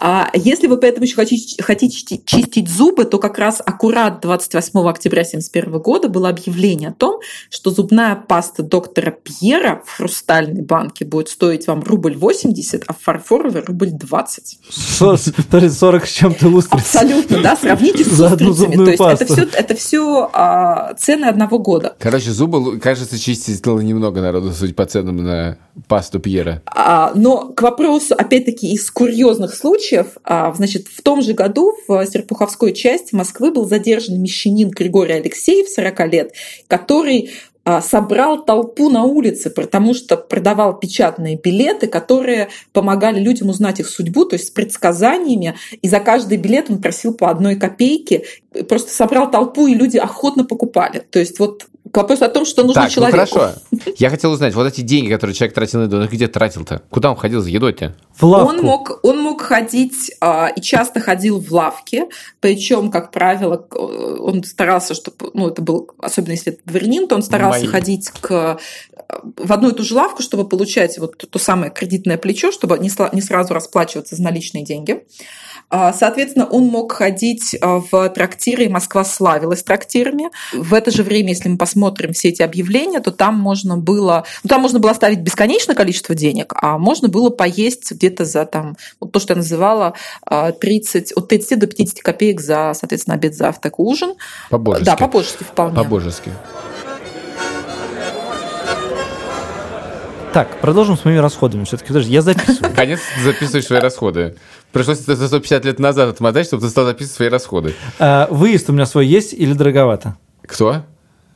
а если вы поэтому еще хотите, хотите чистить зубы, то как раз аккурат 28 октября 1971 года было объявление о том, что зубная паста доктора Пьера в хрустальной банке будет стоить вам рубль 80, а фарфоровый рубль 20. 40 с чем-то устриц. Абсолютно, да, сравните с За одну зубную То есть пасту. это все, это все а, цены одного года. Короче, зубы, кажется, чистить немного народу, судя по ценам на пасту Пьера. А, но к вопросу, опять опять-таки из курьезных случаев, а, значит, в том же году в Серпуховской части Москвы был задержан мещанин Григорий Алексеев, 40 лет, который а, собрал толпу на улице, потому что продавал печатные билеты, которые помогали людям узнать их судьбу, то есть с предсказаниями, и за каждый билет он просил по одной копейке, просто собрал толпу, и люди охотно покупали. То есть вот Вопрос о том, что нужно так, человеку. Ну хорошо. Я хотел узнать, вот эти деньги, которые человек тратил на еду, он где тратил-то? Куда он ходил за едой-то? В лавку. Он мог, он мог ходить а, и часто ходил в лавке, причем, как правило, он старался, чтобы, ну, это был, особенно если это дворянин, то он старался Мои. ходить к, в одну и ту же лавку, чтобы получать вот то, то самое кредитное плечо, чтобы не, не сразу расплачиваться за наличные деньги. А, соответственно, он мог ходить а, в трактиры, и Москва славилась трактирами. В это же время, если мы посмотрим все эти объявления, то там можно было, ну, там можно было оставить бесконечное количество денег, а можно было поесть где-то за там, вот то, что я называла 30, а, от 30 до 50 копеек за, соответственно, обед, завтрак, ужин. По-божески. Да, по-божески вполне. По-божески. Так, продолжим с моими расходами. Все-таки, подожди, я записываю. Наконец ты записываешь свои расходы. Пришлось это за 150 лет назад отмотать, чтобы ты стал записывать свои расходы. А, выезд у меня свой есть или дороговато? Кто?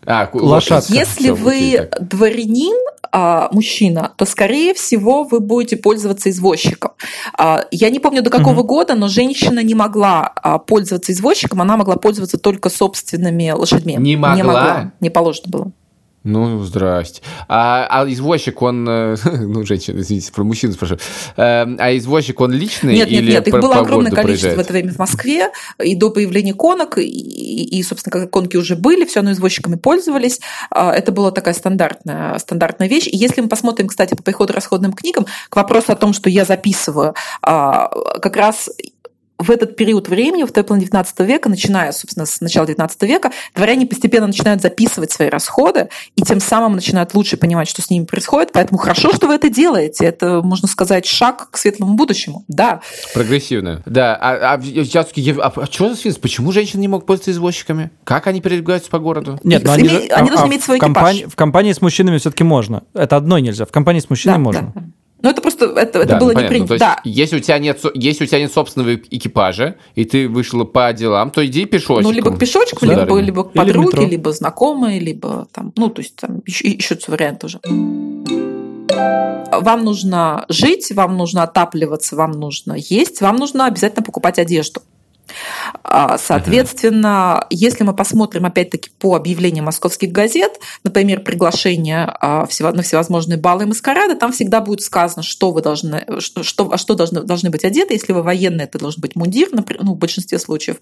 А, лошадка. Если Все, вы окей, дворянин, а, мужчина, то, скорее всего, вы будете пользоваться извозчиком. А, я не помню до какого угу. года, но женщина не могла а, пользоваться извозчиком, она могла пользоваться только собственными лошадьми. Не могла? Не могла, не положено было. Ну, здрасте. А, а извозчик, он... э, Ну, женщина, извините, про мужчину спрашиваю. Э, А извозчик, он личный Нет, нет, или нет, их по- было по огромное количество в проезжает? это время в Москве, и до появления конок, и, и, собственно, как конки уже были, все равно извозчиками пользовались. А, Это была такая стандартная, стандартная вещь. И если мы посмотрим, кстати, по приходу-расходным книгам, к вопросу о том, что я записываю, а, как раз в этот период времени, в той половине 19 века, начиная, собственно, с начала 19 века, дворяне постепенно начинают записывать свои расходы и тем самым начинают лучше понимать, что с ними происходит. Поэтому хорошо, что вы это делаете. Это, можно сказать, шаг к светлому будущему. Да. Прогрессивно. Да, а, а, я- а, а что за свинство? Почему женщины не могут пользоваться извозчиками? Как они передвигаются по городу? Нет, но они, име- же- они а- должны а иметь свой компании, экипаж. в компании с мужчинами все-таки можно. Это одной нельзя. В компании с мужчиной Да, можно. да. Ну, это просто это, это Да, было ну, не принято. То есть, Да. если у тебя нет, если у тебя нет собственного экипажа, и ты вышла по делам, то иди пешочком. Ну, либо к пешочку, Сударыня. либо, либо к подруге, либо знакомые, либо там, ну, то есть там еще, еще вариант уже. Вам нужно жить, вам нужно отапливаться, вам нужно есть, вам нужно обязательно покупать одежду. А, Соответственно, если мы посмотрим опять-таки по объявлениям московских газет, например, приглашение а, на всевозможные балы и маскарады, там всегда будет сказано, что вы должны, что, что, что должны, должны быть одеты. Если вы военный, это должен быть мундир, например, ну, в большинстве случаев.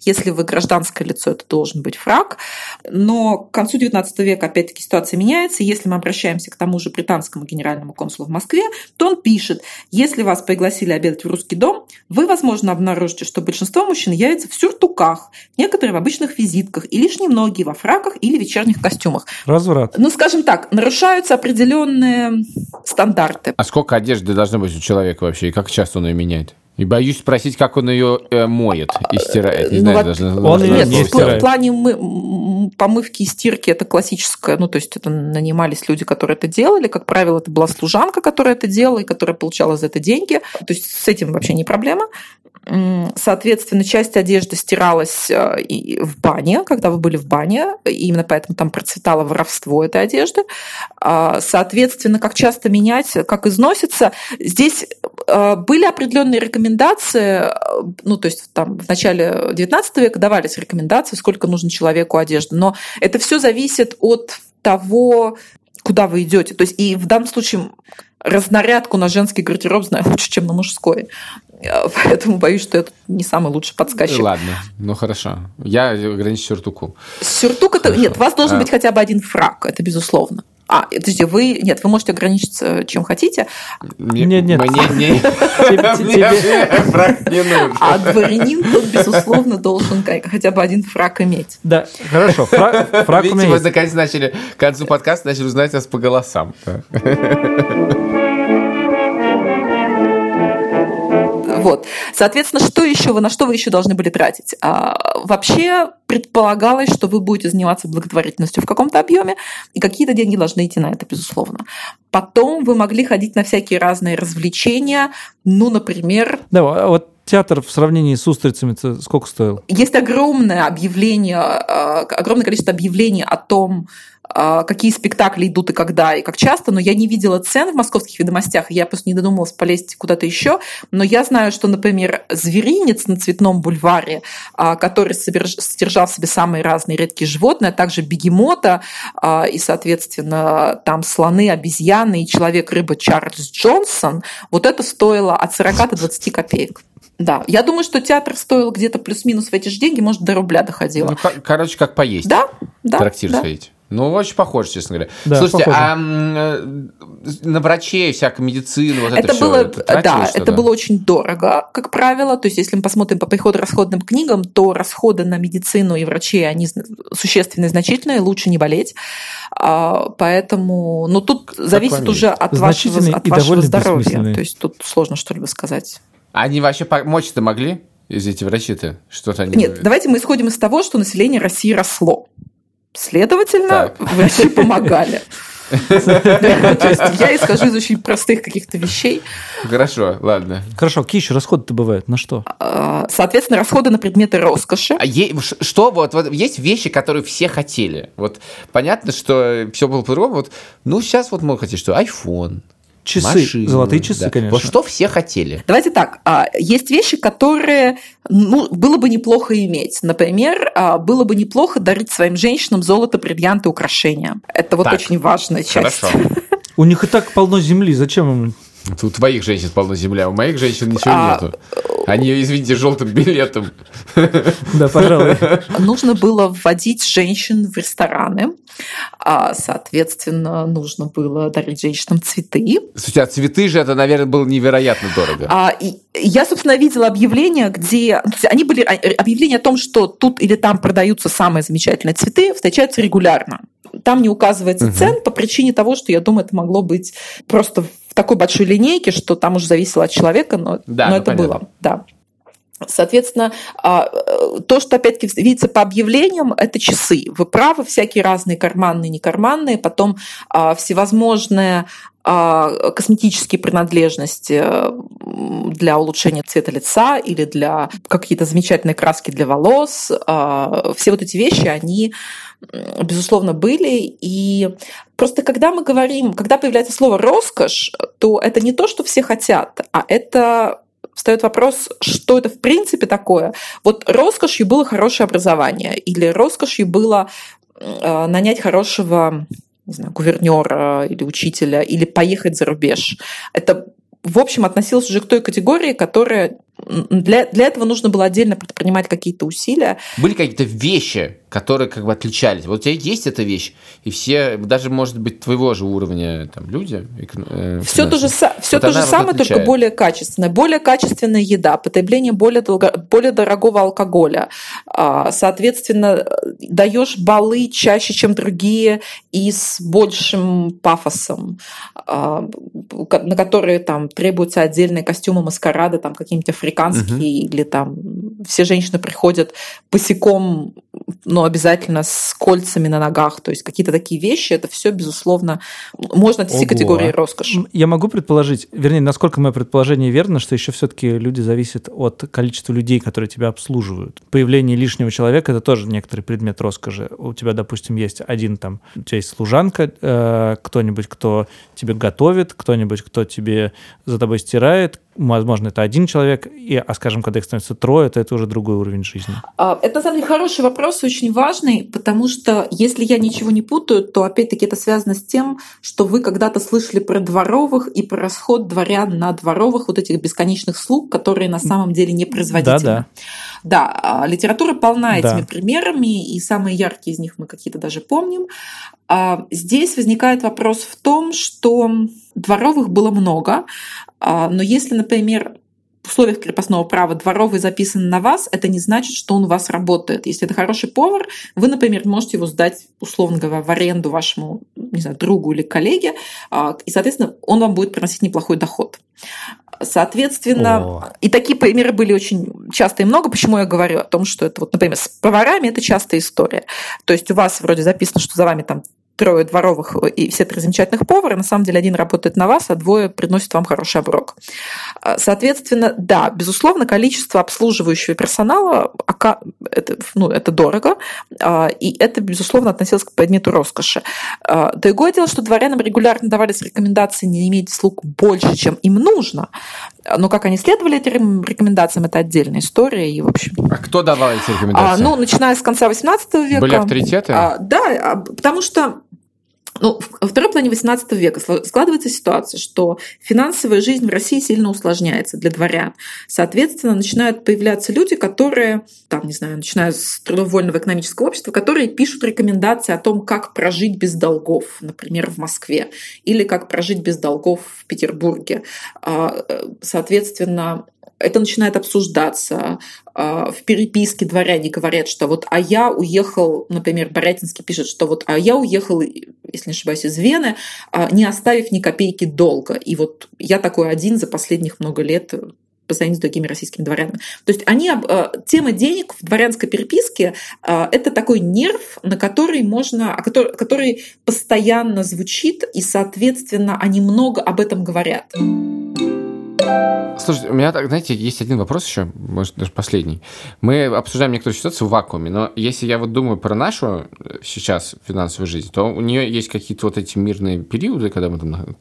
Если вы гражданское лицо, это должен быть фраг. Но к концу XIX века, опять-таки, ситуация меняется. Если мы обращаемся к тому же британскому генеральному консулу в Москве, то он пишет, если вас пригласили обедать в русский дом, вы, возможно, обнаружите, что большинство мужчин явятся в сюртуках, некоторые в обычных визитках и лишь немногие во фраках или вечерних костюмах. Разврат. Ну, скажем так, нарушаются определенные стандарты. А сколько одежды должно быть у человека вообще, и как часто он ее меняет? И боюсь спросить, как он ее э, моет и стирает. Не Ну, знаю, вот даже он Нет, не в, в плане мы- помывки и стирки это классическое, ну то есть это нанимались люди, которые это делали, как правило, это была служанка, которая это делала и которая получала за это деньги, то есть с этим вообще не проблема. Соответственно, часть одежды стиралась э, и в бане, когда вы были в бане, и именно поэтому там процветало воровство этой одежды. А, Соответственно, как часто менять, как износится. Здесь э, были определенные рекомендации, э, ну, то есть там в начале XIX века давались рекомендации, сколько нужно человеку одежды, но это все зависит от того, куда вы идете. То есть и в данном случае разнарядку на женский гардероб знаю лучше, чем на мужской. Э, Поэтому боюсь, что это не самый лучший подсказчик. Ладно, ну хорошо. Я ограничу сюртуку. Сюртук это... Хорошо. Нет, у вас должен А. быть хотя бы один фраг, это безусловно. А, подожди, вы... Нет, вы можете ограничиться чем хотите, Нет, нет. Мне фраг не нужен. а дворянин, тот, безусловно, должен хотя бы один фраг иметь. Да, хорошо. Фраг, Видите, есть. наконец начали, к концу подкаста начали узнать нас по голосам. Вот. Соответственно, что еще вы, на что вы еще должны были тратить? А, вообще предполагалось, что вы будете заниматься благотворительностью в каком-то объеме, и какие-то деньги должны идти на это, безусловно. Потом вы могли ходить на всякие разные развлечения, ну, например, Да, вот театр в сравнении с устрицами сколько стоил? Есть огромное объявление, э, огромное количество объявлений о том, э, какие спектакли идут и когда, и как часто, но я не видела цен в московских ведомостях, я просто не додумалась полезть куда-то еще. Но я знаю, что, например, «Зверинец» на Цветном бульваре, э, который содержал в себе самые разные редкие животные, а также бегемота, и, соответственно, там слоны, обезьяны и человек-рыба Чарльз Джонсон, вот это стоило от 40 до 20 копеек. Да, я думаю, что театр стоил где-то плюс-минус в эти же деньги, может, до рубля доходило. Ну, ко- короче, как поесть. да, да. трактир да. сходить. Ну, очень похоже, честно говоря. Да, Слушайте, похоже. а на врачей, всякую медицину, вот это, Это всё, было, это да, что-то? это было очень дорого, как правило. То есть, если мы посмотрим по приходу-расходным книгам, то расходы на медицину и врачей, они существенные, значительные, лучше не болеть. А, Поэтому, ну, тут зависит уже от вашего, от вашего здоровья. То есть, тут сложно что-либо сказать. Они вообще помочь-то могли? Из эти врачи-то? Что-то они... Нет, давайте мы исходим из того, что население России росло. Следовательно, Так. врачи помогали. То есть я исхожу из очень простых каких-то вещей. Хорошо, ладно. Хорошо, какие еще расходы-то бывают? На что? А, Соответственно, расходы на предметы роскоши. А что вот, вот есть вещи, которые все хотели. Вот понятно, что все было по-другому. Вот, ну, сейчас вот мы хотим, что iPhone, Часы, машину, золотые часы, да. конечно. Вот что все хотели. Давайте так, а, есть вещи, которые ну, было бы неплохо иметь. Например, а, было бы неплохо дарить своим женщинам золото, бриллианты, украшения. Это вот Так, очень важная часть. Хорошо. У них и так полно земли, зачем им? У твоих женщин полно земля, у моих женщин ничего А, нету. Они, извините, желтым билетом. Да, пожалуй. Нужно было вводить женщин в рестораны. А, Соответственно, нужно было дарить женщинам цветы. Слушайте, а цветы же это, наверное, было невероятно дорого. А, и я, собственно, видела объявления, где... то есть Они были... а, Объявления о том, что тут или там продаются самые замечательные цветы, встречаются регулярно. Там не указывается цен по причине того, что, я думаю, это могло быть просто в такой большой линейке, что там уже зависело от человека, но, Да, но ну, это понятно. было. Да. Соответственно, а, э, то, что опять-таки видится по объявлениям, это часы. Вы правы, всякие разные карманные, некарманные, потом а, всевозможные косметические принадлежности э, для улучшения цвета лица или для какие-то замечательные краски для волос. А, Все вот эти вещи, они, безусловно, были. И просто когда мы говорим, когда появляется слово «роскошь», то это не то, что все хотят, а это встает вопрос, что это в принципе такое. Вот роскошью было хорошее образование, или роскошью было э, нанять хорошего не знаю, гувернера или учителя, или поехать за рубеж. Это в общем, относилось уже к той категории, которая для, для этого нужно было отдельно предпринимать какие-то усилия. Были какие-то вещи, которые как бы отличались. Вот у тебя есть эта вещь, и все, даже, может быть, твоего же уровня там, люди. э, Все то же, все вот то же вот самое, только отличает. более качественное. Более качественная еда, потребление более, долго, более дорогого алкоголя. А, Соответственно, даешь баллы чаще, чем другие, и с большим пафосом, а, на которые там требуются отдельные костюмы маскарада, там какие-нибудь африканские, или там все женщины приходят босиком, но обязательно с кольцами на ногах. То есть какие-то такие вещи, это все, безусловно, можно отнести категории роскоши. Я могу предположить, вернее, насколько мое предположение верно, что еще все-таки люди зависят от количества людей, которые тебя обслуживают. Появление лишнего человека это тоже некоторый предмет роскоши. У тебя, допустим, есть один там, у тебя есть служанка, э, кто-нибудь, кто тебе готовит, кто-нибудь, кто тебе за тобой стирает. Возможно, это один человек, и, а скажем, когда их становится трое, то это уже другой уровень жизни. А, Это, на самом деле, хороший вопрос, очень важный, потому что, если я ничего не путаю, то, опять-таки, это связано с тем, что вы когда-то слышали про дворовых и про расход дворян на дворовых, вот этих бесконечных слуг, которые на самом деле не производительны. Да-да. Да, а, литература полна Да. этими примерами, и самые яркие из них мы какие-то даже помним. А, Здесь возникает вопрос в том, что дворовых было много, а, но если, например, в условиях крепостного права дворовый записан на вас, это не значит, что он у вас работает. Если это хороший повар, вы, например, можете его сдать, условно говоря, в аренду вашему, не знаю, другу или коллеге, а, и, соответственно, он вам будет приносить неплохой доход. Соответственно, О. и такие примеры были очень часто и много. Почему я говорю о том, что это вот, например, с поварами это частая история. То есть у вас вроде записано, что за вами там трое дворовых и все три замечательных повара, на самом деле один работает на вас, а двое приносят вам хороший оброк. А, Соответственно, да, безусловно, количество обслуживающего персонала это, ну, это дорого, а, и это, безусловно, относилось к предмету роскоши. А, Другое дело, что дворянам регулярно давались рекомендации не иметь слуг больше, чем им нужно, но как они следовали этим рекомендациям, это отдельная история, и, в общем, А кто давал эти а, рекомендации? ну, начиная с конца XVIII века. Были авторитеты? А, да, а, потому что ну, во второй половине XVIII века складывается ситуация, что финансовая жизнь в России сильно усложняется для дворян. Соответственно, начинают появляться люди, которые, там, не знаю, начиная с трудовольного экономического общества, которые пишут рекомендации о том, как прожить без долгов, например, в Москве, или как прожить без долгов в Петербурге. А, э, Соответственно, это начинает обсуждаться. А, В переписке дворяне говорят, что вот «а я уехал», например, Борятинский пишет, что вот «а я уехал, если не ошибаюсь, из Вены, а, не оставив ни копейки долга». И вот я такой один за последних много лет по сравнению с другими российскими дворянами. То есть они, э, тема денег в дворянской переписке это такой нерв, на который можно, а который, который постоянно звучит, и, соответственно, они много об этом говорят. Слушайте, у меня, так, знаете, есть один вопрос еще, может, даже последний. Мы обсуждаем некоторую ситуацию в вакууме, но если я вот думаю про нашу э, сейчас финансовую жизнь, то у нее есть какие-то вот эти мирные периоды, когда мы там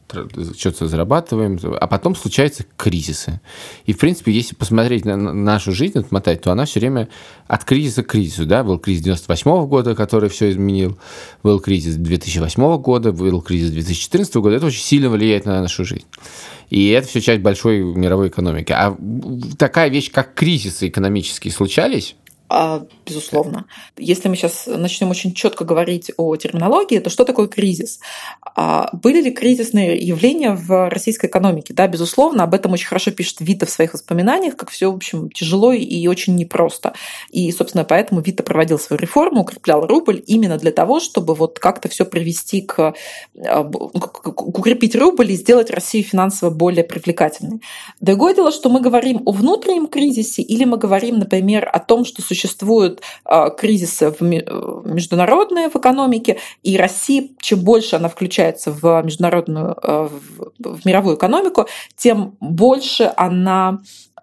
что-то зарабатываем, а потом случаются кризисы. И, в принципе, если посмотреть на нашу жизнь, отмотать, то она все время от кризиса к кризису, да, был кризис 98 года, который все изменил, был кризис 2008 года, был кризис 2014 года, это очень сильно влияет на нашу жизнь. И это все часть большой мировой экономики. А такая вещь, как кризисы экономические, случались? А, безусловно. Если мы сейчас начнем очень четко говорить о терминологии, то что такое кризис? А, были ли кризисные явления в российской экономике? Да, безусловно, об этом очень хорошо пишет Вита в своих воспоминаниях, как все, в общем, тяжело и очень непросто. И, собственно, поэтому Вита проводил свою реформу, укреплял рубль именно для того, чтобы вот как-то все привести к, а, к укрепить рубль и сделать Россию финансово более привлекательной. Другое дело, что мы говорим о внутреннем кризисе или мы говорим, например, о том, что существует существуют а, кризисы международные в экономике, и Россия, чем больше она включается в международную, а, в мировую экономику, тем больше она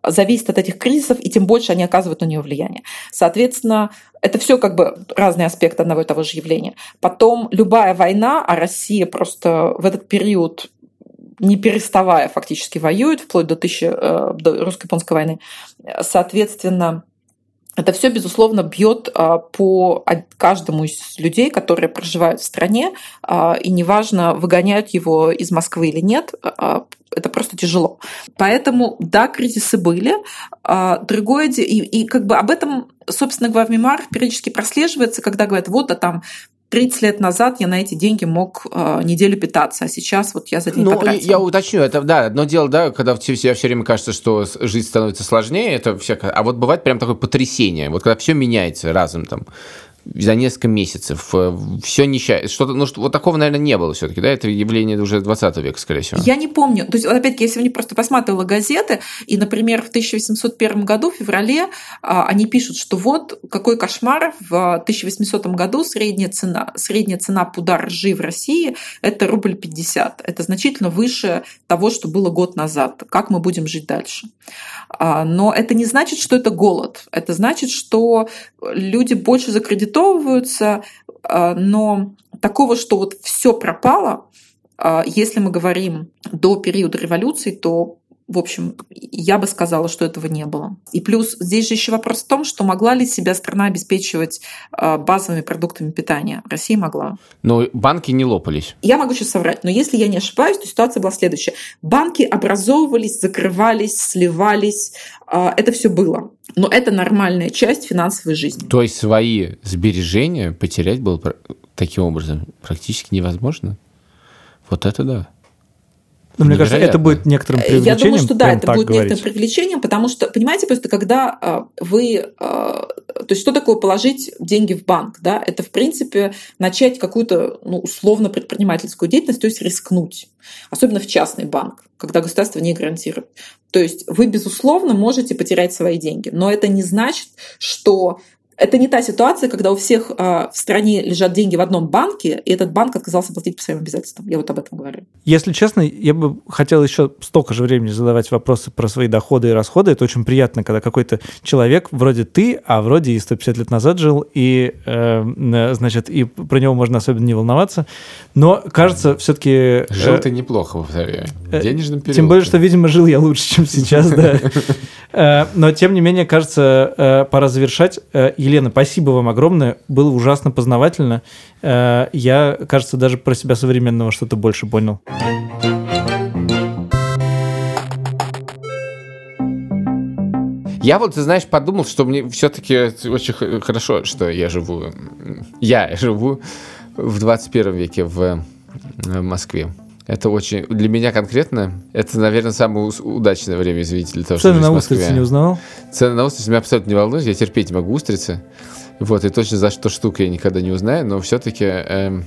зависит от этих кризисов, и тем больше они оказывают на нее влияние. Соответственно, это все как бы разные аспекты одного и того же явления. Потом любая война, а Россия просто в этот период не переставая фактически воюет, вплоть до, тысячи, э, до русско-японской войны. Соответственно, это все, безусловно, бьет а, по каждому из людей, которые проживают в стране, а, и неважно, выгоняют его из Москвы или нет, а, это просто тяжело. Поэтому, да, кризисы были. Другое и, и как бы об этом, собственно говоря, в мемуарах периодически прослеживается, когда говорят, вот, а там 30 лет назад я на эти деньги мог э, неделю питаться, а сейчас вот я за день ну, потратил. Я уточню, это, да, одно дело, да, когда все, все, все время кажется, что жизнь становится сложнее, это всякое, а вот бывает прям такое потрясение, вот когда все меняется разом там, за несколько месяцев. Э, все несчастье. Что-то, ну, что, вот такого, наверное, не было все-таки, да? Это явление уже 20 века, скорее всего. Я не помню. То есть, опять-таки, я сегодня просто посматривала газеты, и, например, в 1801 году, в феврале, а, они пишут, что вот какой кошмар, в 1800 году средняя цена, средняя цена пуда ржи в России – это рубль 50. Это значительно выше того, что было год назад. Как мы будем жить дальше? А, но это не значит, что это голод. Это значит, что люди больше закредитовываются, а, но такого, что вот все пропало, а, если мы говорим до периода революции, то в общем, я бы сказала, что этого не было. И плюс здесь же еще вопрос в том, что могла ли себя страна обеспечивать а, базовыми продуктами питания. Россия могла. Но банки не лопались. Я могу сейчас соврать, но если я не ошибаюсь, то ситуация была следующая. Банки образовывались, закрывались, сливались. А, это все было. Но это нормальная часть финансовой жизни. То есть свои сбережения потерять было таким образом практически невозможно? Вот это да. Но мне кажется, это будет некоторым привлечением. Я думаю, что да, это будет говорить. некоторым привлечением, потому что, понимаете, просто когда а, вы... А, то есть что такое положить деньги в банк? Да? Это, в принципе, начать какую-то ну, условно предпринимательскую деятельность, то есть рискнуть. Особенно в частный банк, когда государство не гарантирует. То есть вы, безусловно, можете потерять свои деньги, но это не значит, что это не та ситуация, когда у всех э, в стране лежат деньги в одном банке, и этот банк отказался платить по своим обязательствам. Я вот об этом говорю. Если честно, я бы хотел еще столько же времени задавать вопросы про свои доходы и расходы. Это очень приятно, когда какой-то человек вроде ты, а вроде и 150 лет назад жил, и, э, значит, и про него можно особенно не волноваться. Но, кажется, все-таки... Жил э, ты неплохо, повторяю. В денежном периоде. Тем более, что, видимо, жил я лучше, чем сейчас, да. Э, но, тем не менее, кажется, э, пора завершать. Э, Елена, спасибо вам огромное. Было ужасно познавательно. Я, кажется, даже про себя современного что-то больше понял. Я вот, ты знаешь, подумал, что мне все-таки очень хорошо, что я живу, я живу в 21 веке в Москве. Это очень... Для меня конкретно, это, наверное, самое удачное время, извините, для того, Цены на устрицы не узнавал? Цены на устрицы меня абсолютно не волнуют, я терпеть не могу устрицы. Вот, и точно за что штука я никогда не узнаю, но все-таки... Эм,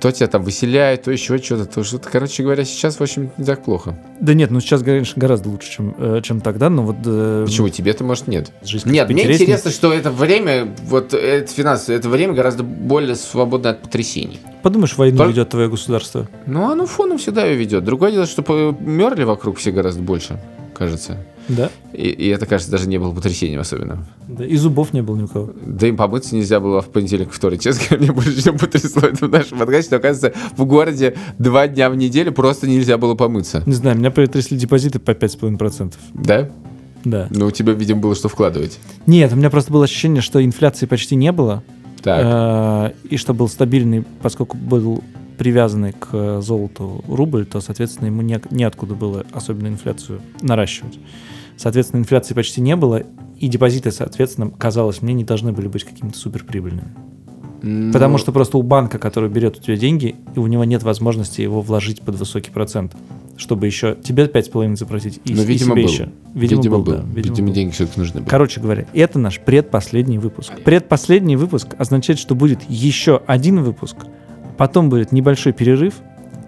то тебя там выселяют, то еще что-то, то что-то. Короче говоря, сейчас, в общем, не так плохо. Да нет, ну сейчас, конечно, гораздо лучше, чем, э, чем тогда, но вот... э, Почему? Тебе-то, может, нет? жизнь Нет, мне интересно, что это время, вот это финансовое, это время гораздо более свободно от потрясений. Подумаешь, войну Только- ведет твое государство. Ну, оно фоном всегда ее ведет. Другое дело, что мерли вокруг все гораздо больше, кажется. Да? И, и это, кажется, даже не было потрясением особенно. да. И зубов не было ни у кого. Да им помыться нельзя было в понедельник, вторник. Честно говоря, мне больше всего потрясло это в нашем подкасте, что, оказывается, в городе два дня в неделю просто нельзя было помыться. Не знаю, меня притрясли депозиты по 5,5%. Да? Да. Ну, у тебя, видимо, было что вкладывать. Нет, у меня просто было ощущение, что инфляции почти не было. Так. э, И что был стабильный, поскольку был привязанный к золоту рубль, то, соответственно, ему не, неоткуда было особенно инфляцию наращивать. Соответственно, инфляции почти не было, и депозиты, соответственно, казалось мне, не должны были быть какими-то суперприбыльными. Ну, Потому что просто у банка, который берет у тебя деньги, и у него нет возможности его вложить под высокий процент, чтобы еще тебе 5,5 заплатить и, Ну, и видимо, себе был. еще. Видимо, был, да. Видимо, Видимо, был. деньги все-таки нужны были. Короче говоря, это наш предпоследний выпуск. Предпоследний выпуск означает, что будет еще один выпуск, потом будет небольшой перерыв,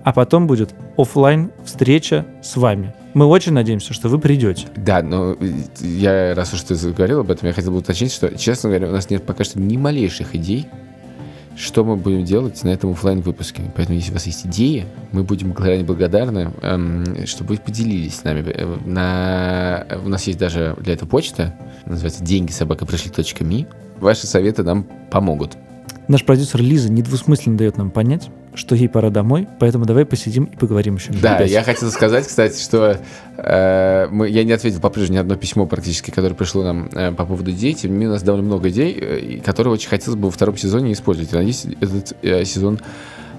а потом будет оффлайн встреча с вами. Мы очень надеемся, что вы придете. Да, но э, я, раз уж ты заговорил об этом, я хотел бы уточнить, что, честно говоря, у нас нет пока что ни малейших идей, что мы будем делать на этом оффлайн выпуске. Поэтому, если у вас есть идеи, мы будем крайне благодарны, эм, чтобы вы поделились с нами. Э, На... У нас есть даже для этого почта, называется деньги собака. Ваши советы нам помогут. Наш продюсер Лиза недвусмысленно дает нам понять, что ей пора домой, поэтому давай посидим и поговорим еще. Да, пять. я хотел сказать, кстати, что э, мы, я не ответил по-прежнему ни одно письмо практически, которое пришло нам э, по поводу идей. Тем не менее, у нас довольно много идей, э, которые очень хотелось бы во втором сезоне использовать. Надеюсь, этот э, сезон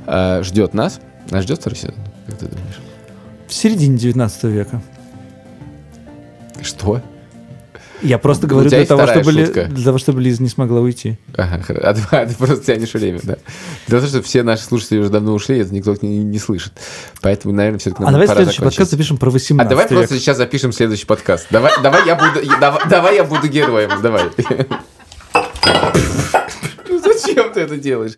э, ждет нас. Нас ждет второй сезон? Как ты думаешь? В середине 19 века. Что? Я просто говорю для того, чтобы, Ли- шутка. для того, чтобы Лиза не смогла уйти. Ага, а, ты, а ты просто тянешь время, да? Дело в том, что все наши слушатели уже давно ушли, это никто не, не слышит. Поэтому, наверное, все-таки а давай следующий подкаст запишем про 18 А давай век. просто сейчас запишем следующий подкаст. Давай, давай я буду, давай, давай я буду героем, давай. Ну зачем ты это делаешь?